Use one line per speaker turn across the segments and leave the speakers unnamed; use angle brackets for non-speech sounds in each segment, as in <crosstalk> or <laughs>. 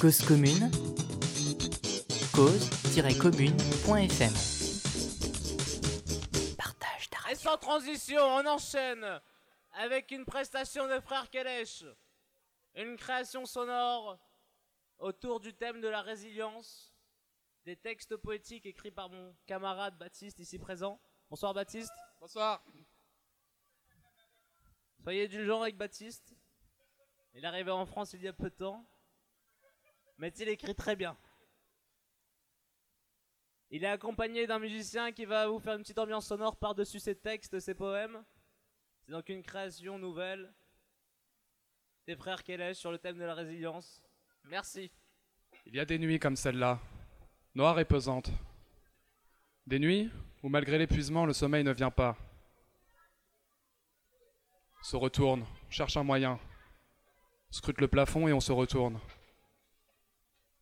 Cause commune, cause-commune.fm. Partage ta
Et sans transition, on enchaîne avec une prestation de Frère Kelesh. Une création sonore autour du thème de la résilience. Des textes poétiques écrits par mon camarade Baptiste ici présent. Bonsoir Baptiste.
Bonsoir.
Soyez du genre avec Baptiste. Il est arrivé en France il y a peu de temps. Mais il écrit très bien. Il est accompagné d'un musicien qui va vous faire une petite ambiance sonore par-dessus ses textes, ses poèmes. C'est donc une création nouvelle des frères Kelesh sur le thème de la résilience. Merci.
Il y a des nuits comme celle-là, noires et pesantes. Des nuits où, malgré l'épuisement, le sommeil ne vient pas. Se retourne, cherche un moyen, scrute le plafond et on se retourne.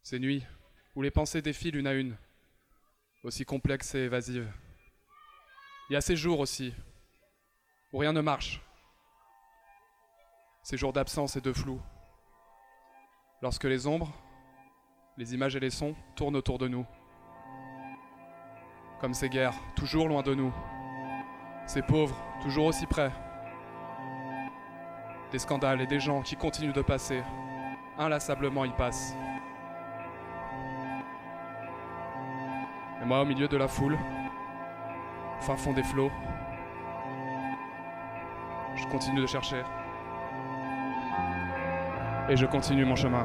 Ces nuits où les pensées défilent une à une, aussi complexes et évasives. Il y a ces jours aussi, où rien ne marche. Ces jours d'absence et de flou. Lorsque les ombres, les images et les sons tournent autour de nous. Comme ces guerres, toujours loin de nous. Ces pauvres, toujours aussi près. Des scandales et des gens qui continuent de passer. Inlassablement y passent. Moi, au milieu de la foule, fin fond des flots, je continue de chercher. Et je continue mon chemin.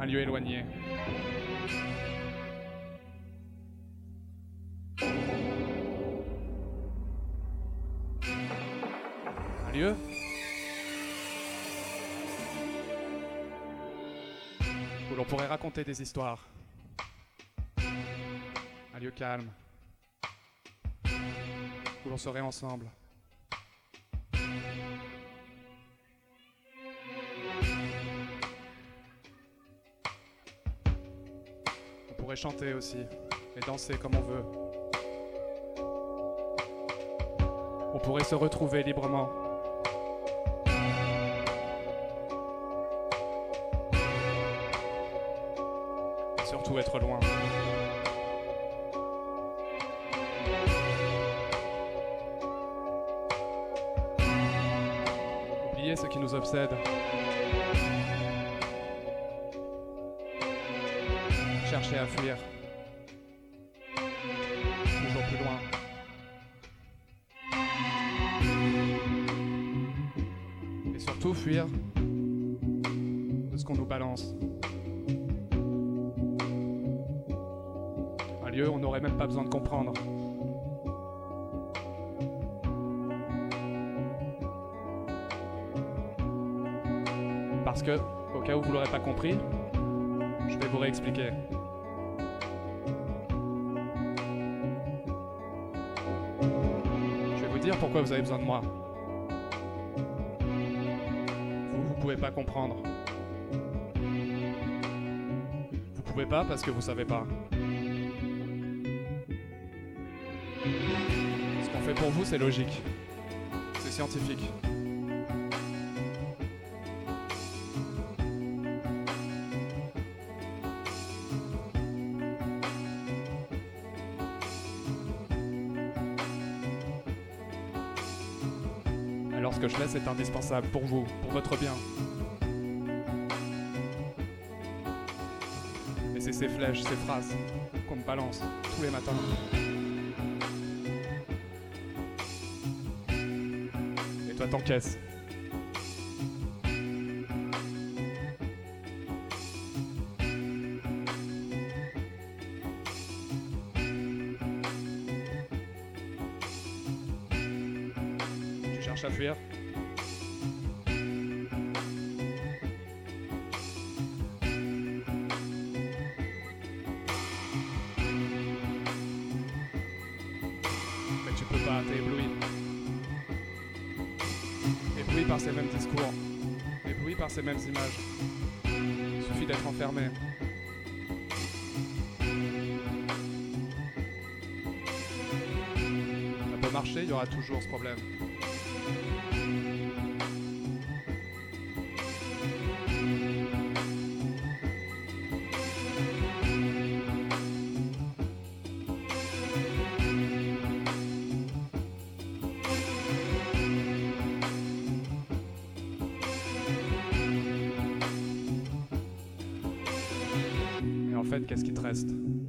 Un lieu éloigné. Un lieu? Où l'on pourrait raconter des histoires. Un lieu calme. Où l'on serait ensemble. Chanter aussi, et danser comme on veut. On pourrait se retrouver librement. Et surtout être loin. Oublier ce qui nous obsède. À fuir. Toujours plus loin. Et surtout fuir de ce qu'on nous balance. Un lieu on n'aurait même pas besoin de comprendre. Parce que, au cas où vous l'aurez pas compris, je vais vous réexpliquer.
Pourquoi vous avez besoin de moi. Vous, vous pouvez pas comprendre. Vous pouvez pas parce que vous savez pas. Ce qu'on fait pour vous, c'est logique. C'est scientifique. Fais, c'est indispensable pour vous, pour votre bien. Et c'est ces flèches, ces phrases qu'on me balance tous les matins. Et toi, t'encaisses. Il suffit d'être enfermé. Ça peut marcher, il y aura toujours ce problème.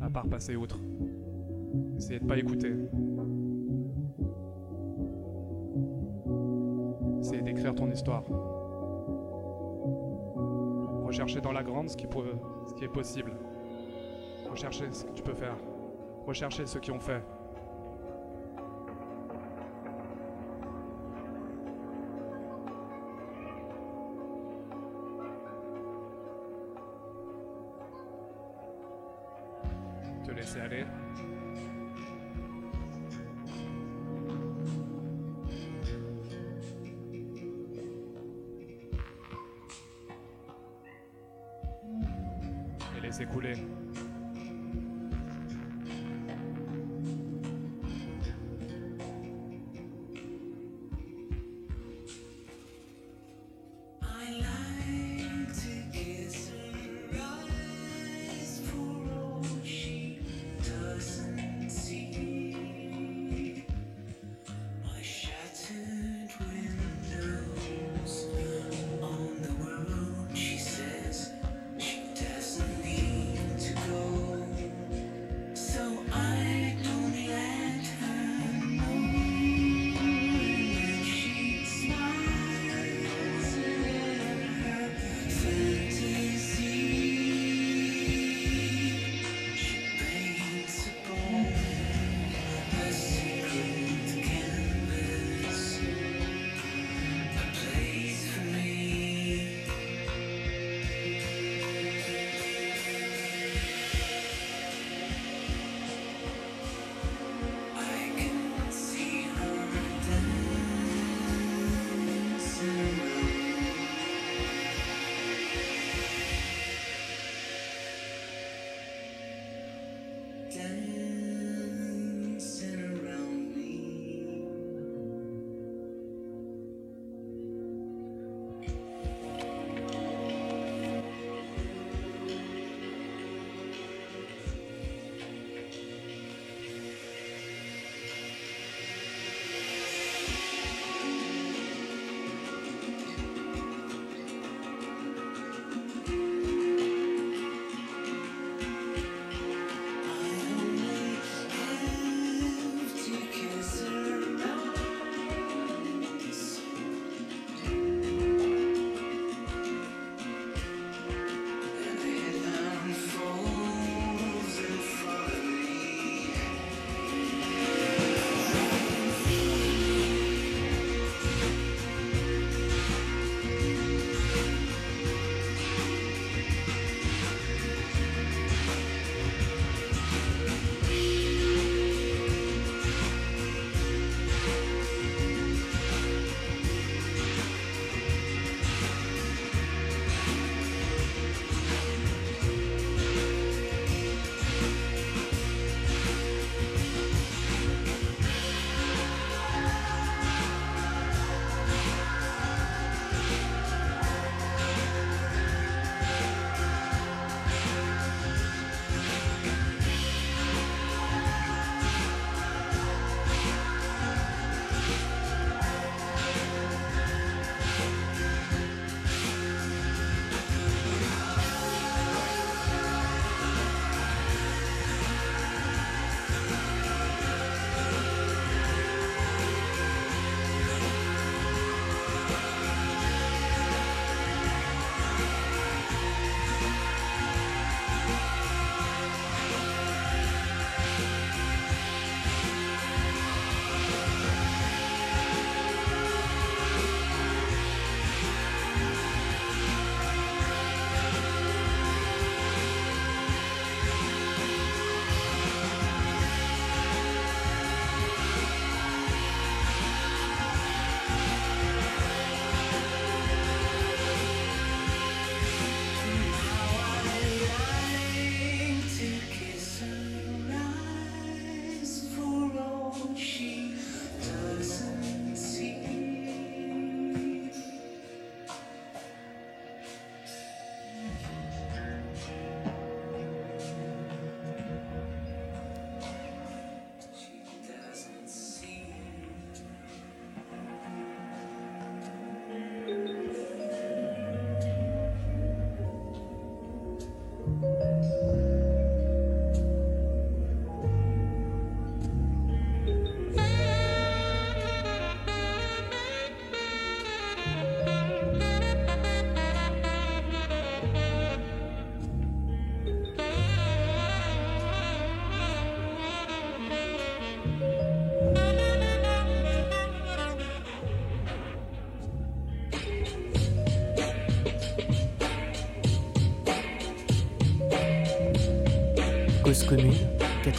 À part passer outre. Essayer de pas écouter. Essayer d'écrire ton histoire. Rechercher dans la grande ce qui, ce qui est possible. Rechercher ce que tu peux faire. Rechercher ceux qui ont fait.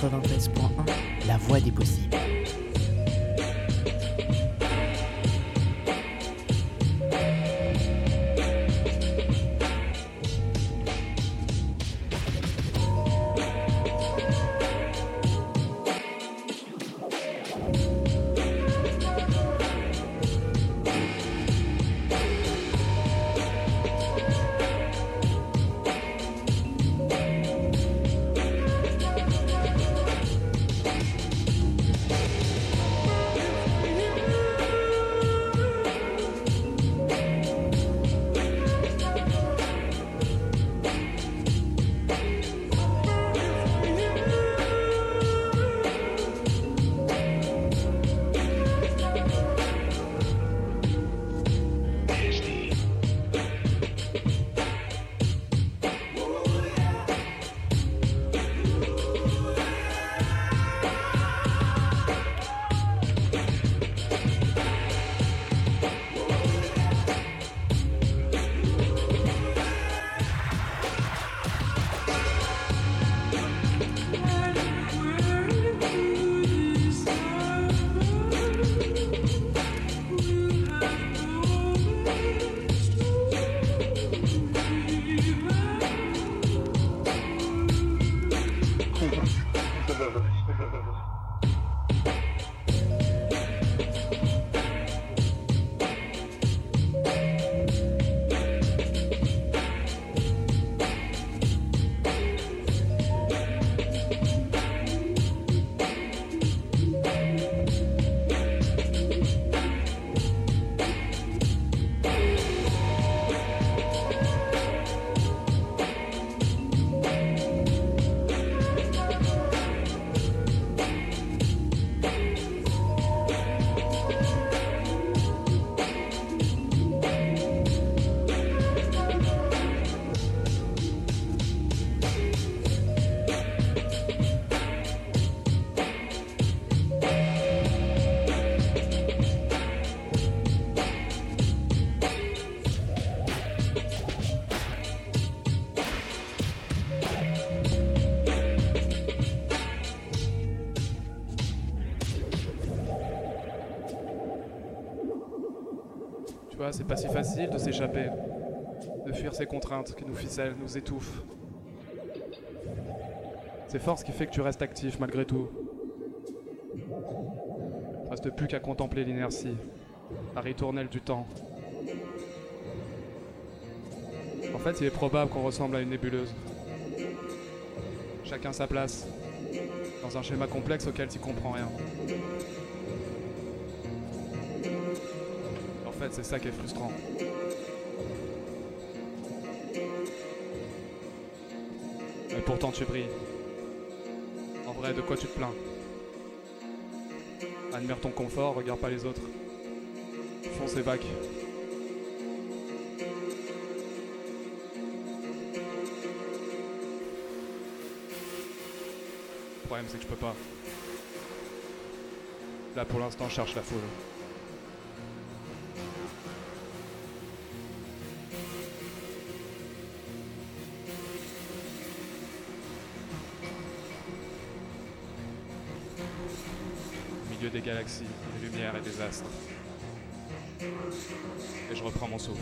93.1,
c'est pas si facile de s'échapper, de fuir ces contraintes qui nous ficellent, nous étouffent. C'est force qui fait que tu restes actif malgré tout. Il reste plus qu'à contempler l'inertie, la ritournelle du temps. En fait, il est probable qu'on ressemble à une nébuleuse. Chacun sa place, dans un schéma complexe auquel tu comprends rien. Fait, c'est ça qui est frustrant. Mais pourtant, tu brilles. En vrai, de quoi tu te plains? Admire ton confort, regarde pas les autres. Fonce et vagues. Le problème, c'est que je peux pas. Là, pour l'instant, je cherche la foule. des galaxies, des lumières et des astres. Et je reprends mon souffle.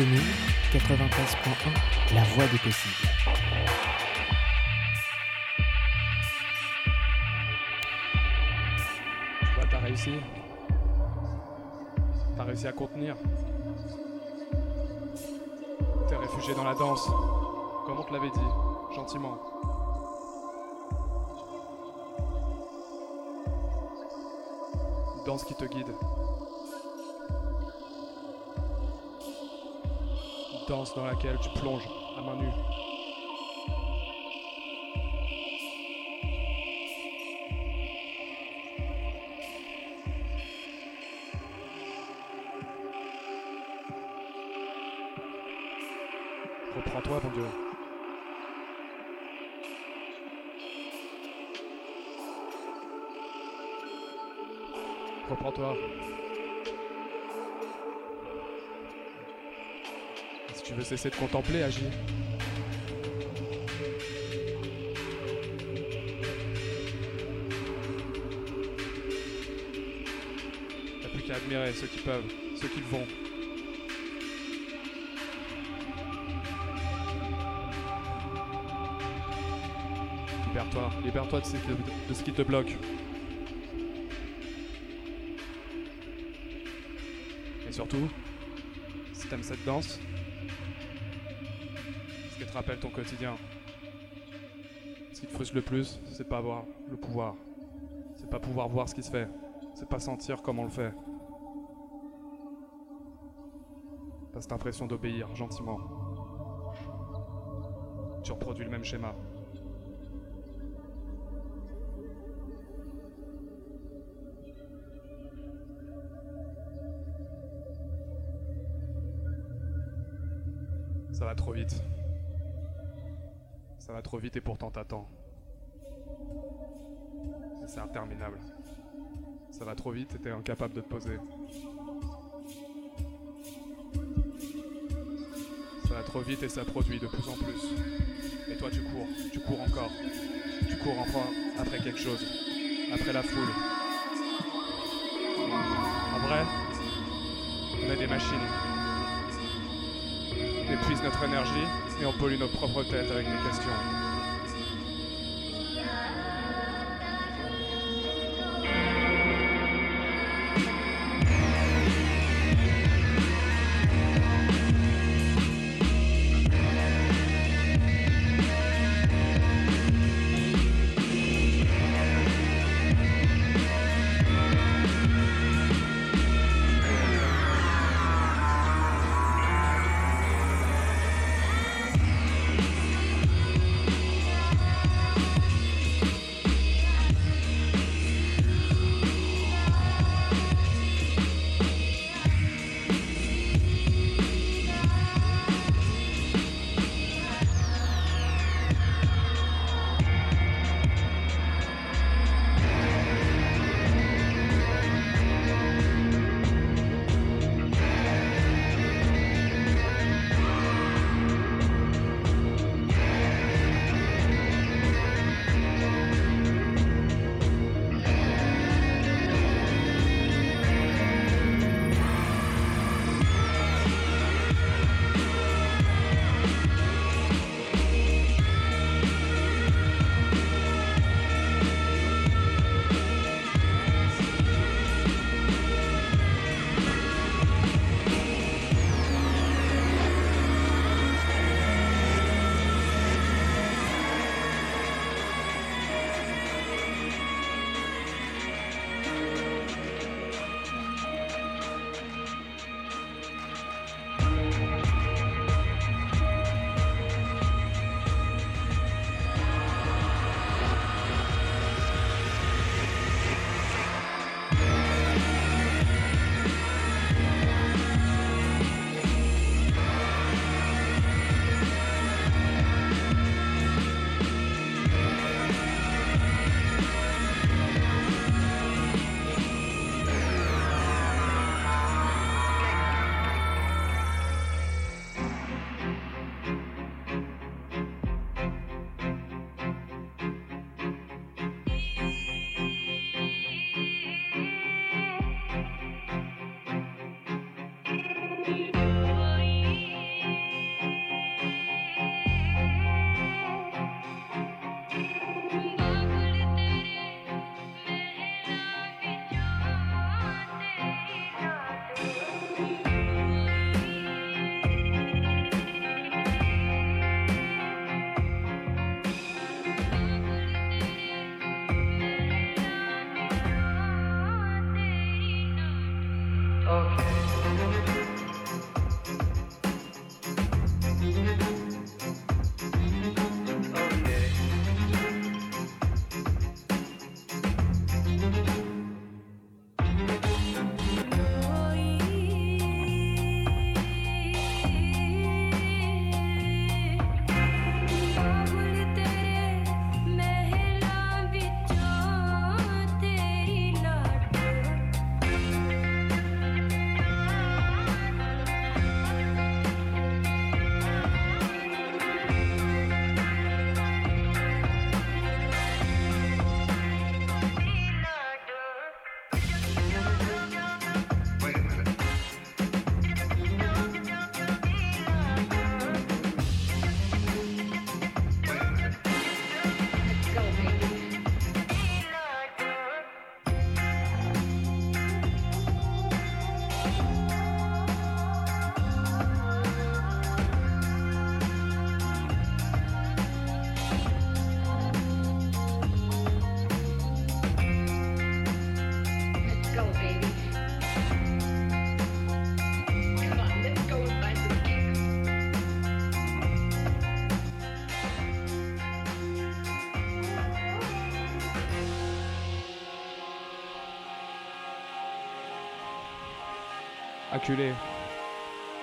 Commune, 93.1, la voix des possibles.
Tu vois, t'as réussi. T'as réussi à contenir. T'es réfugié dans la danse. Comme on te l'avait dit, gentiment. Danse qui te guide. Danse dans laquelle tu plonges à main nue. Reprends-toi, mon Dieu. Reprends-toi. Tu veux cesser de contempler, agis. T'as plus qu'à admirer ceux qui peuvent, ceux qui vont. Libère-toi, libère-toi de, ce qui- te bloque. Et surtout, si t'aimes cette danse, te rappelle ton quotidien, ce qui te frustre le plus, c'est pas avoir le pouvoir. C'est pas pouvoir voir ce qui se fait. C'est pas sentir comment on le fait. T'as cette impression d'obéir gentiment. Tu reproduis le même schéma. Va trop vite et pourtant t'attends. C'est interminable. Ça va trop vite et t'es incapable de te poser. Ça va trop vite et ça produit de plus en plus. Et toi tu cours, tu cours encore. Tu cours encore après quelque chose. Après la foule. En vrai, on est des machines. Épuise notre énergie et on pollue nos propres têtes avec des questions.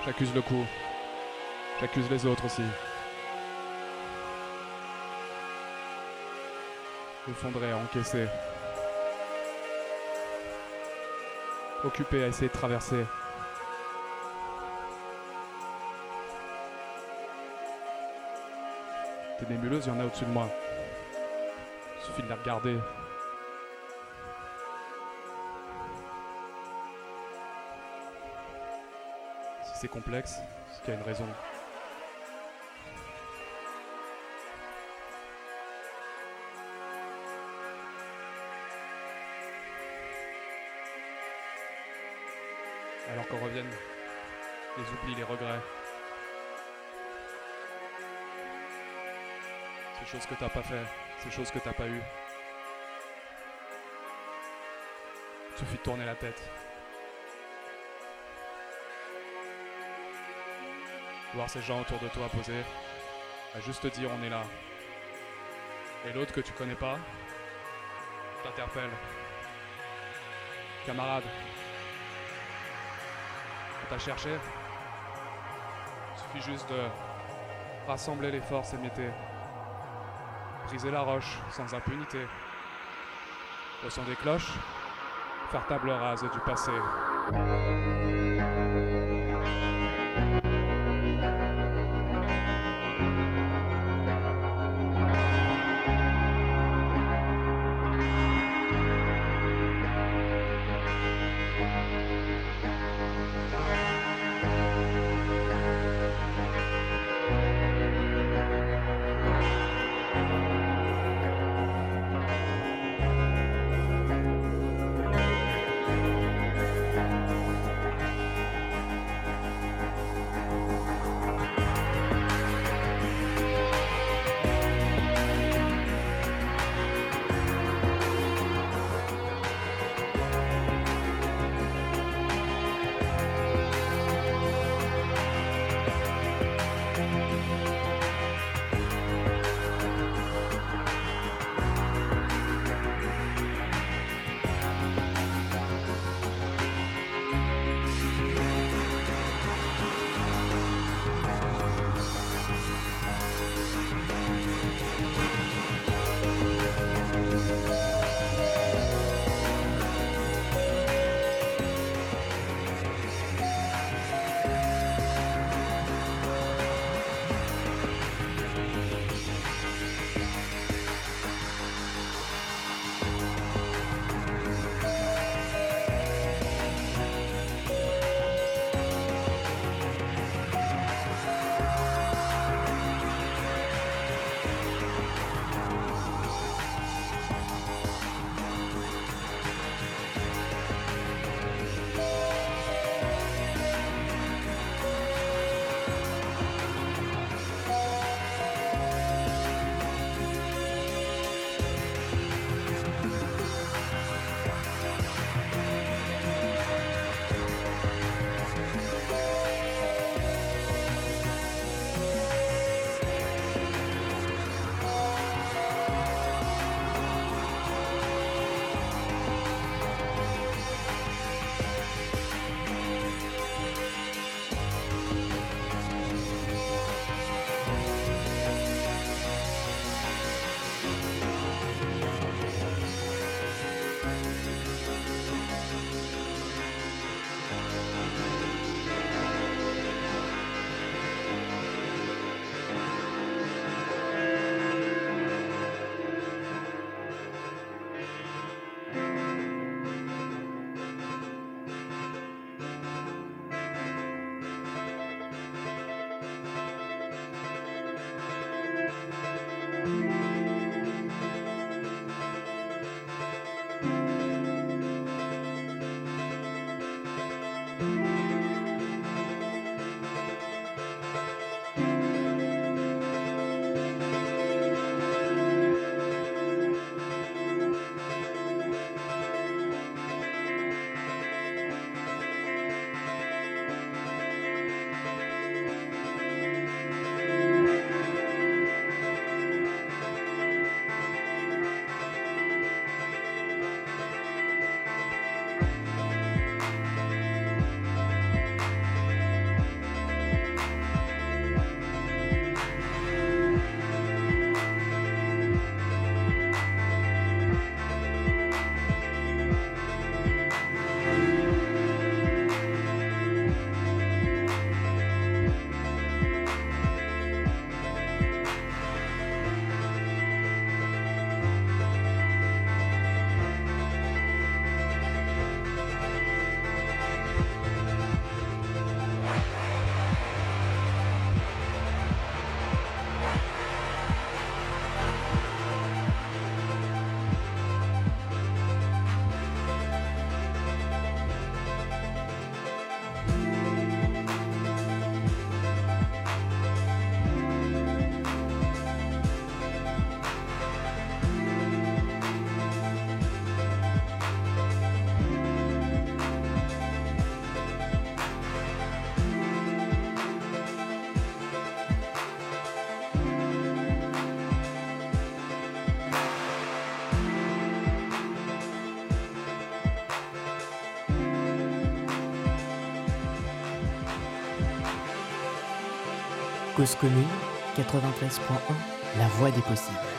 J'accuse le coup. J'accuse les autres aussi. Effondré, encaissé. Occupé à essayer de traverser. Des nébuleuses, il y en a au-dessus de moi. Il suffit de les regarder. C'est complexe, c'est qu'il y a une raison. Alors qu'on revienne les oublis, les regrets. Ces choses que t'as pas fait, ces choses que t'as pas eues. Il suffit de tourner la tête. Voir ces gens autour de toi posés, à juste te dire on est là. Et l'autre que tu connais pas, t'interpelle. Camarade, on t'a cherché Il suffit juste de rassembler les forces et m'éter. Briser la roche sans impunité. Au son des cloches, faire table rase du passé.
Cause commune 93.1, la voix des possibles.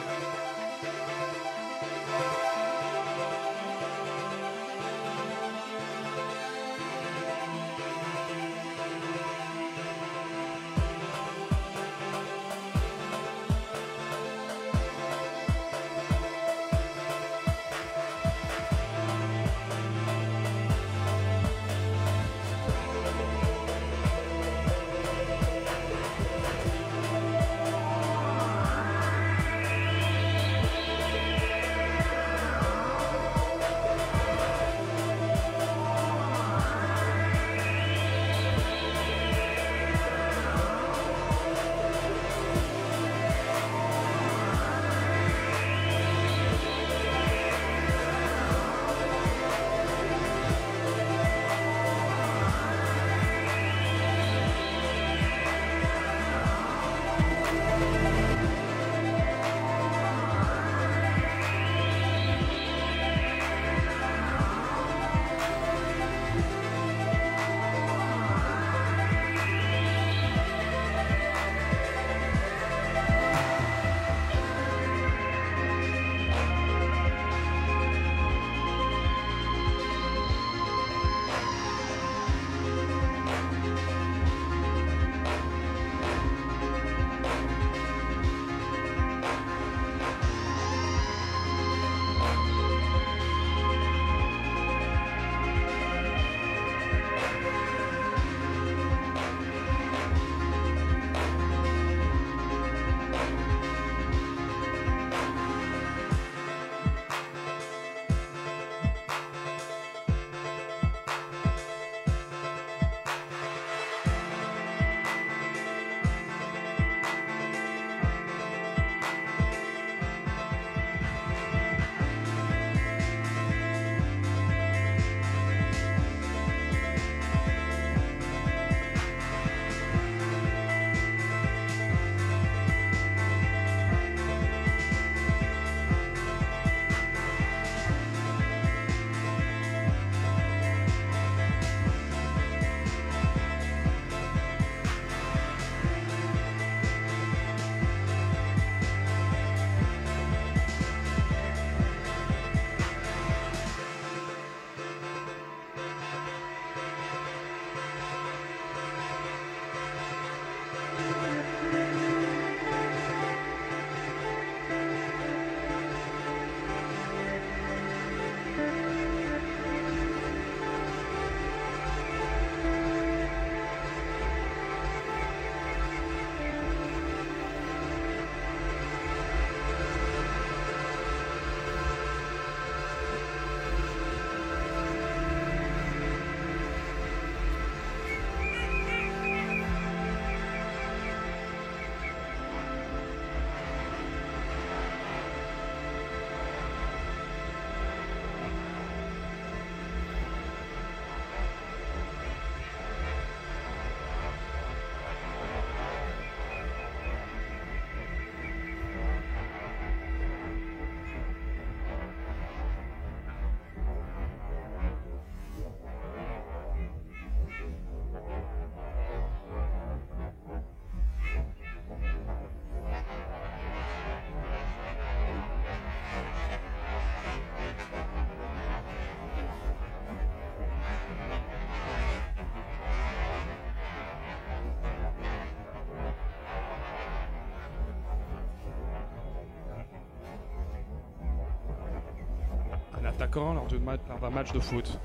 Un attaquant lors d'un match de foot.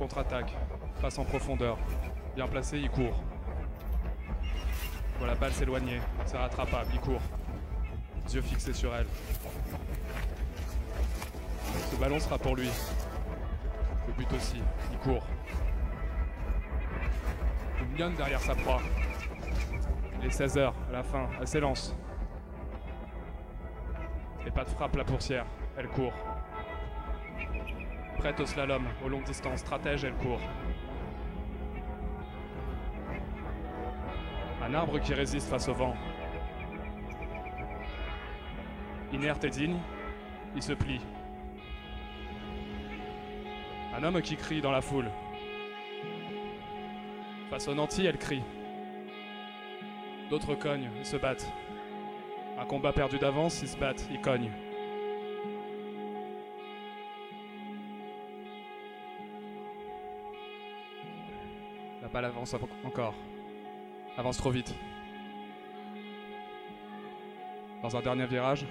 Contre-attaque, passe en profondeur. Bien placé, il court. Voit la balle s'éloigner, c'est rattrapable, il court. Yeux fixés sur elle. Ce ballon sera pour lui. Le but aussi, il court. Il mignonne derrière sa proie. Il est 16h, à la fin, elle s'élance. Et pas de frappe la pourcière, elle court. Au slalom, aux longues distances, stratège, elle court. Un arbre qui résiste face au vent. Inerte et digne, il se plie. Un homme qui crie dans la foule. Face au nanti, elle crie. D'autres cognent, ils se battent. Un combat perdu d'avance, ils se battent, ils cognent. La balle avance encore. Avance trop vite. Dans un dernier virage,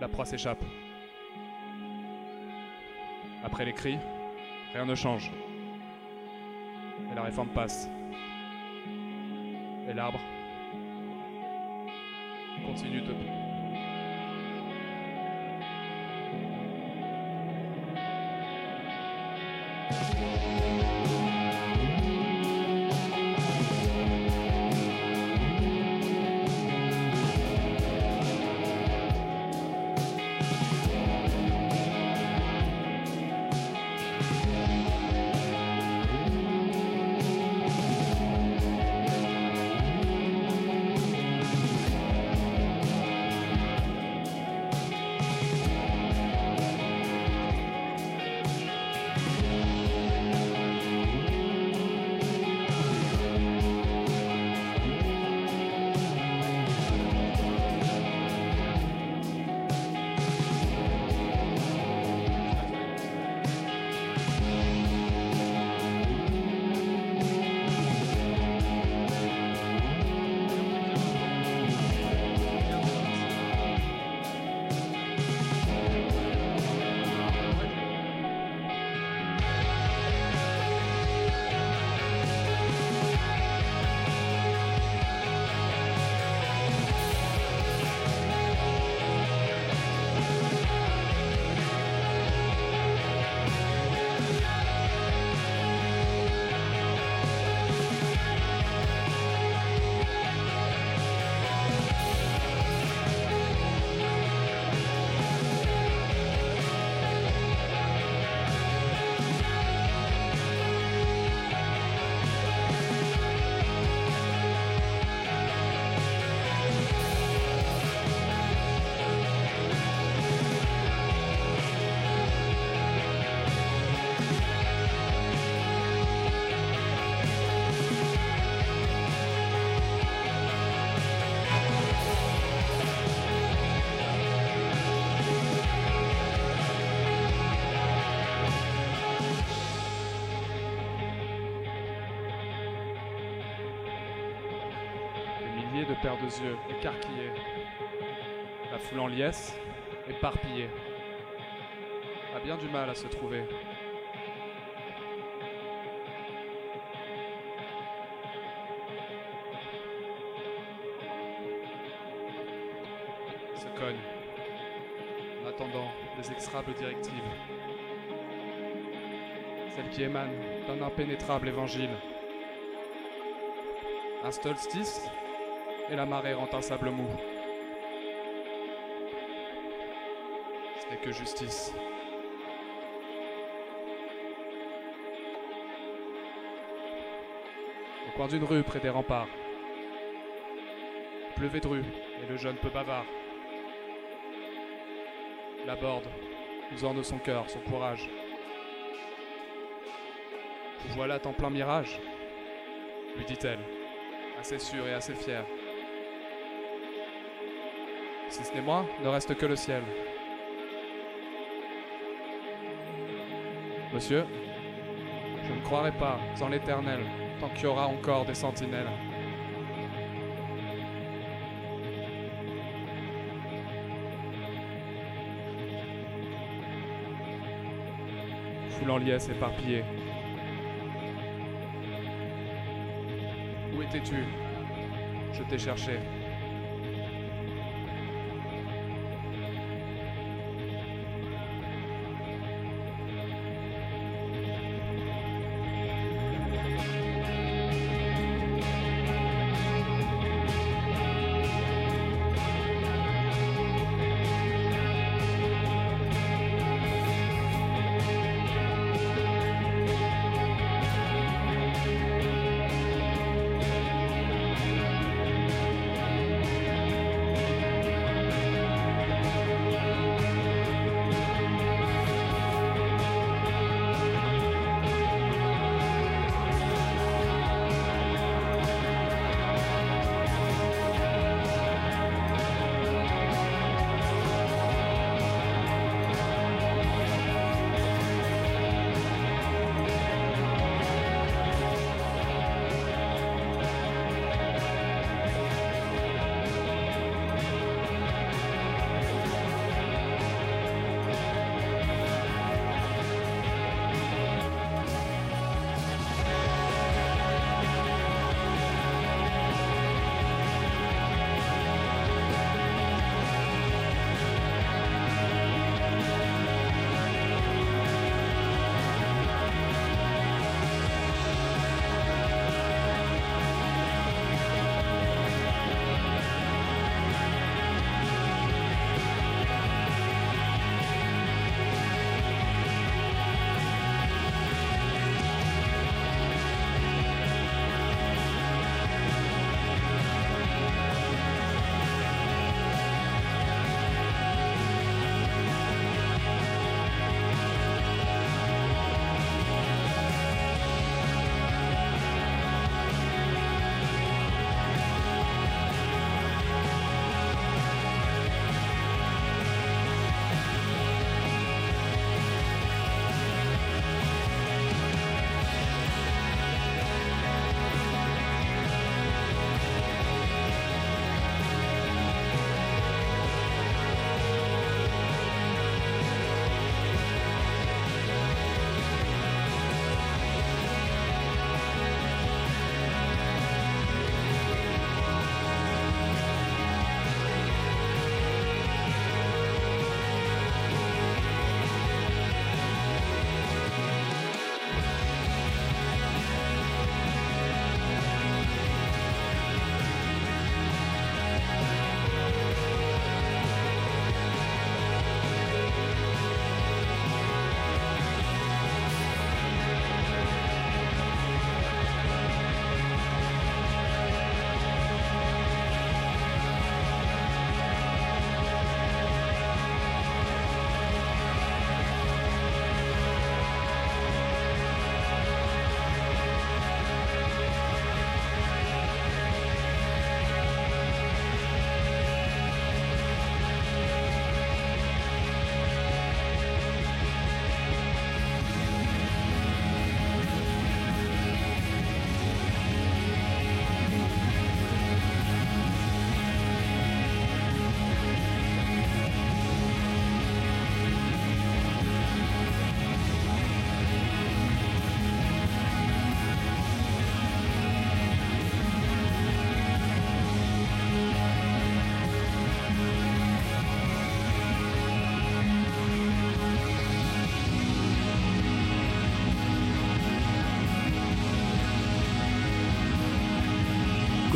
la proie s'échappe. Après les cris, rien ne change. Et la réforme passe. Et l'arbre continue de de paires de yeux écarquillés. La foule en liesse, éparpillée, a bien du mal à se trouver. Se cogne, en attendant des exécrables directives. Celles qui émanent d'un impénétrable évangile. Un solstice et la marée rend un sable mou. Ce n'est que justice. Au coin d'une rue près des remparts, pleuvait de rue et le jeune peu bavard l'aborde, usant de son cœur, son courage. Voilà en plein mirage, lui dit-elle, assez sûre et assez fière. Si ce n'est moi, ne reste que le ciel. Monsieur, je ne croirai pas en l'éternel tant qu'il y aura encore des sentinelles. Foule en liesse éparpillée. Où étais-tu? Je t'ai cherché.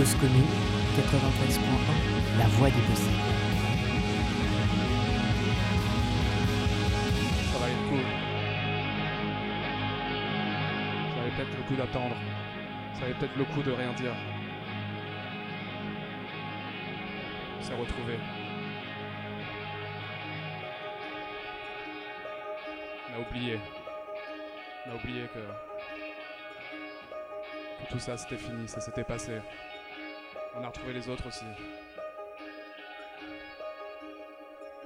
Cause commune 93.1, la voix des possibles.
Ça valait le coup. Ça valait peut-être le coup d'attendre. Ça valait peut-être le coup de rien dire. On s'est retrouvés. On a oublié. On a oublié que... que tout ça c'était fini, ça s'était passé. On a retrouvé les autres aussi.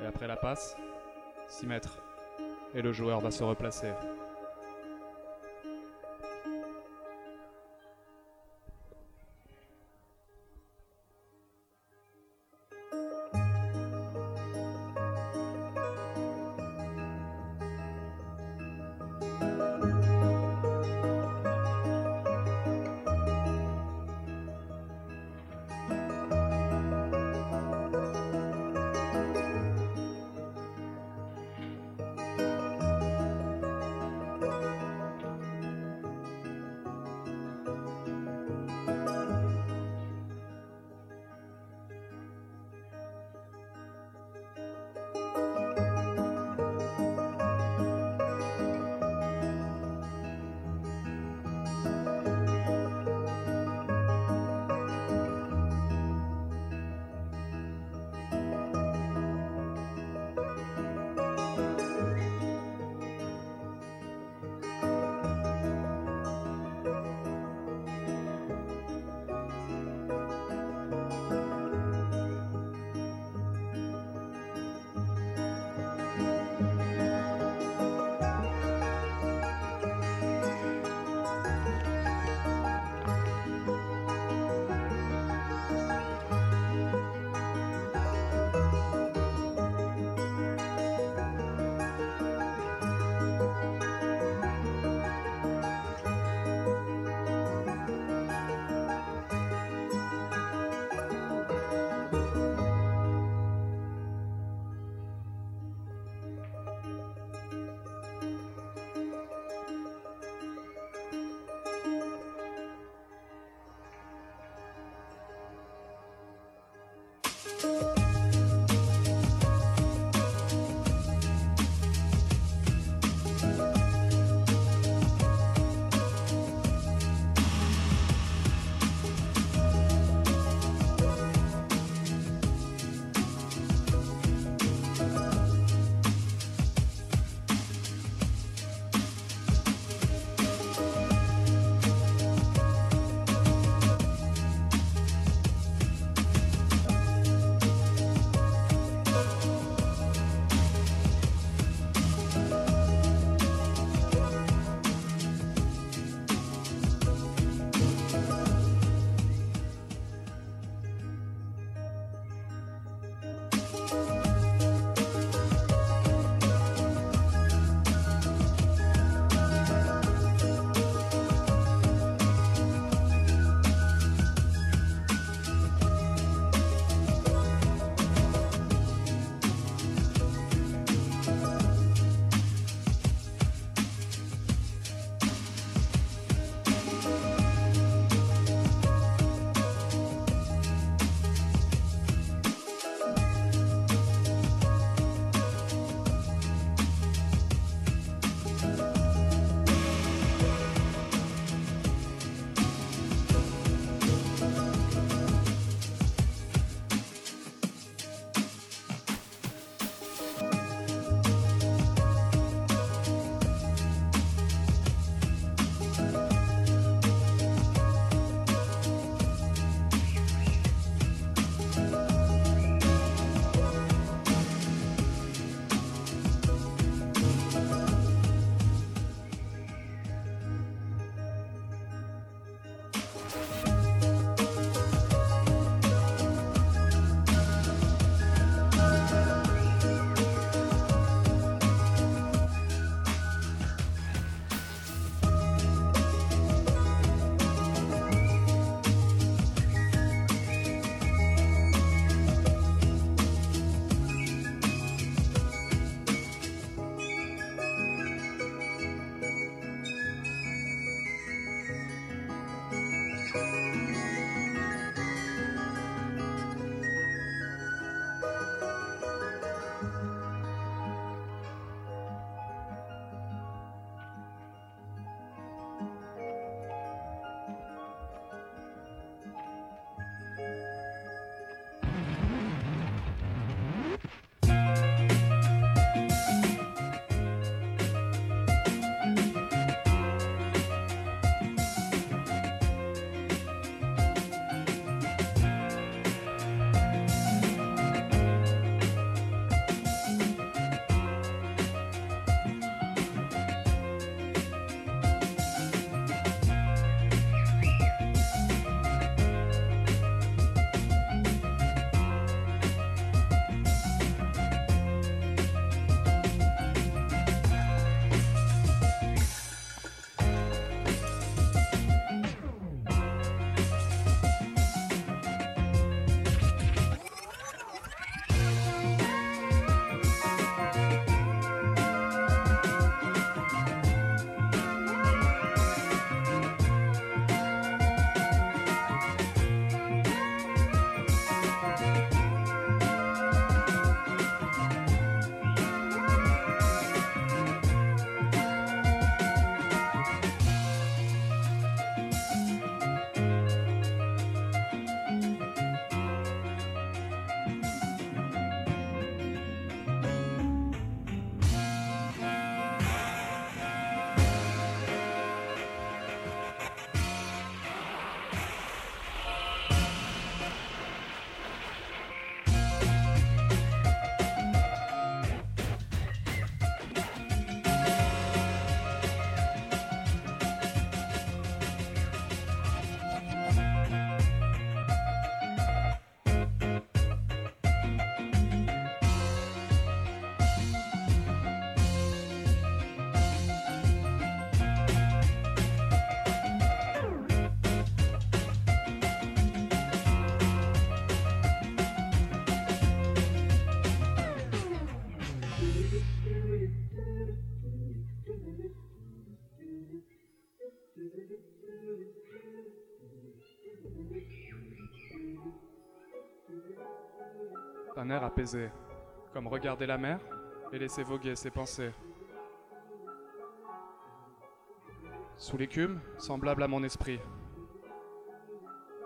Et après la passe, 6 mètres. Et le joueur va se replacer. D'un air apaisé, comme regarder la mer et laisser voguer ses pensées. Sous l'écume, semblable à mon esprit,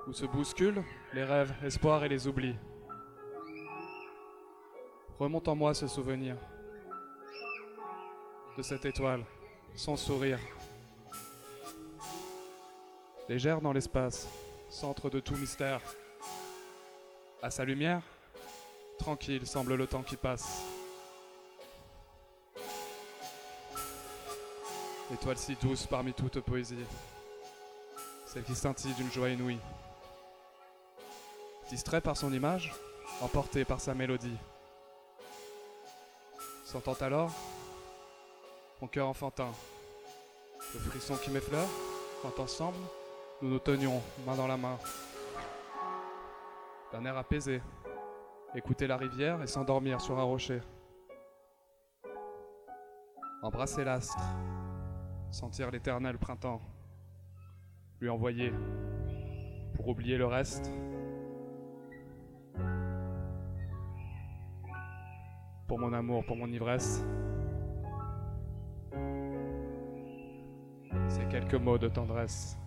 où se bousculent les rêves, espoirs et les oublis. Remonte en moi ce souvenir de cette étoile, son sourire. Légère dans l'espace, centre de tout mystère. À sa lumière, tranquille semble le temps qui passe. Étoile si douce parmi toute poésie, celle qui scintille d'une joie inouïe. Distrait par son image, emporté par sa mélodie. Sentant alors mon cœur enfantin, le frisson qui m'effleure quand ensemble nous nous tenions main dans la main. D'un air apaisé, écouter la rivière et s'endormir sur un rocher. Embrasser l'astre, sentir l'éternel printemps, lui envoyer pour oublier le reste. Pour mon amour, pour mon ivresse. Ces quelques mots de tendresse.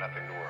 Nothing, to worry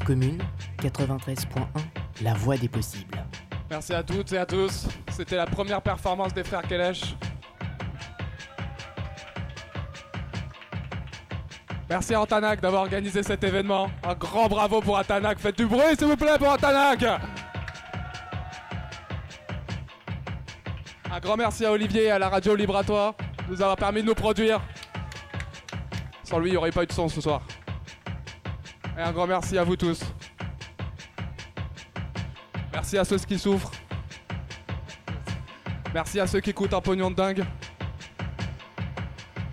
Commune 93.1, la voix des possibles.
Merci à toutes et à tous. C'était la première performance des frères Kelesh. Merci à Antanac d'avoir organisé cet événement. Un grand bravo pour Antanac. Faites du bruit, s'il vous plaît, pour Antanac. Un grand merci à Olivier et à la radio Libratoire de nous avoir permis de nous produire. Sans lui, il n'y aurait pas eu de son ce soir. Et un grand merci à vous tous. Merci à ceux qui souffrent. Merci à ceux qui coûtent un pognon de dingue.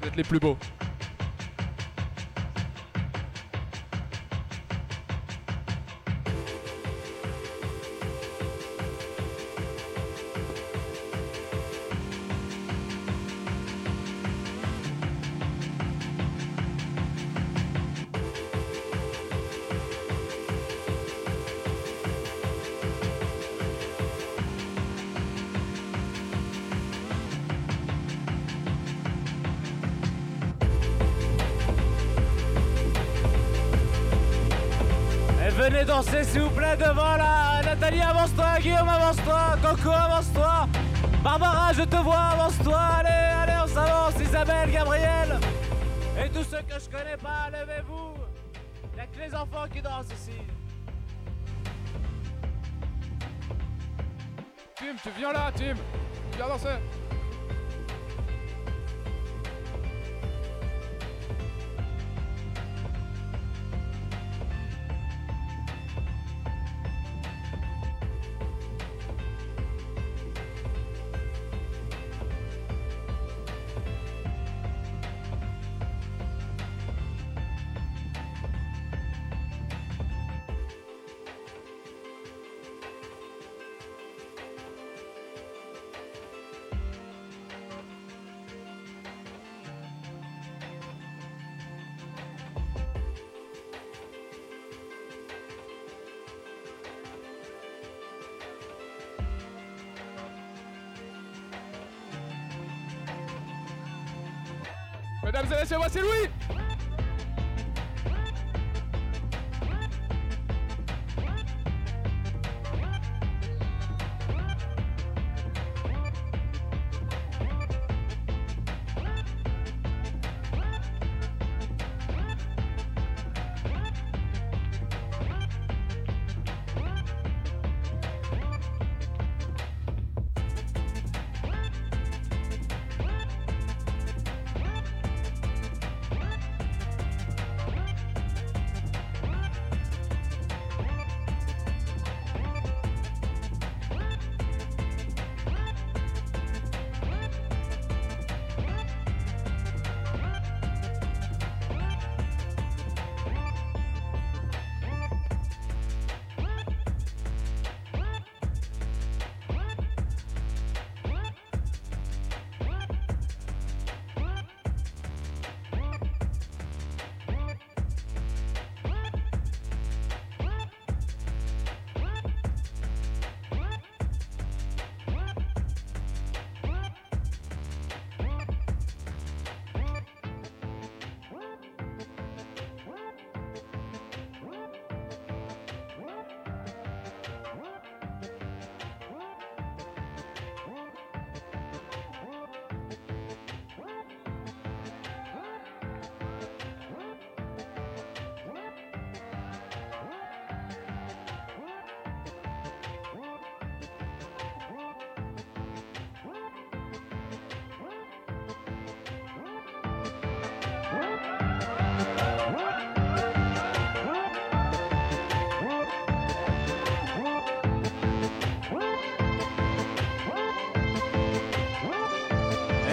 Vous êtes les plus beaux.
Coco avance-toi. Barbara je te vois, avance-toi, allez, allez on s'avance, Isabelle, Gabriel. Et tous ceux que je connais pas, levez-vous. Y'a que les enfants qui dansent ici.
Tim, tu viens là, Tim. Viens danser.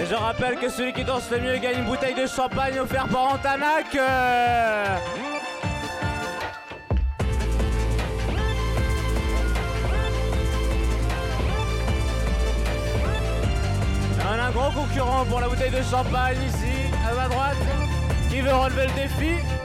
Et
je rappelle que celui qui danse le mieux gagne une bouteille de champagne offerte par Antanac. euh. On a un gros concurrent pour la bouteille de champagne ici, à ma droite, qui veut relever le défi.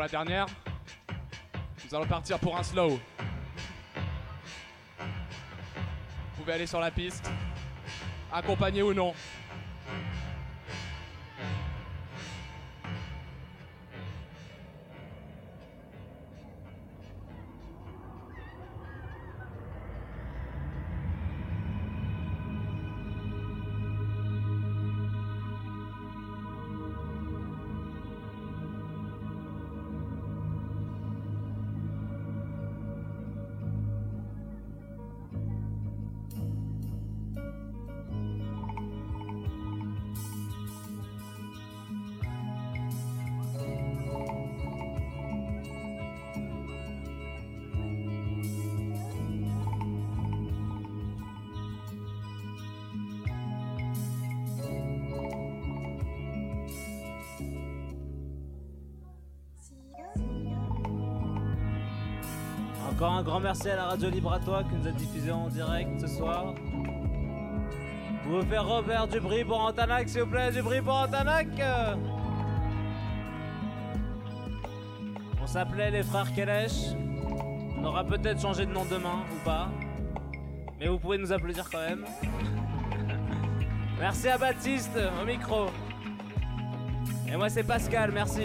La dernière, nous allons partir pour un slow. Vous pouvez aller sur la piste, accompagné ou non.
Merci à la radio Libre à toi qui nous a diffusé en direct ce soir. Vous pouvez faire Robert du bruit pour Antanac, s'il vous plaît, du bruit pour Antanac. On s'appelait les frères Kelesh. On aura peut-être changé de nom demain ou pas. Mais vous pouvez nous applaudir quand même. <laughs> Merci à Baptiste au micro. Et moi c'est Pascal, merci.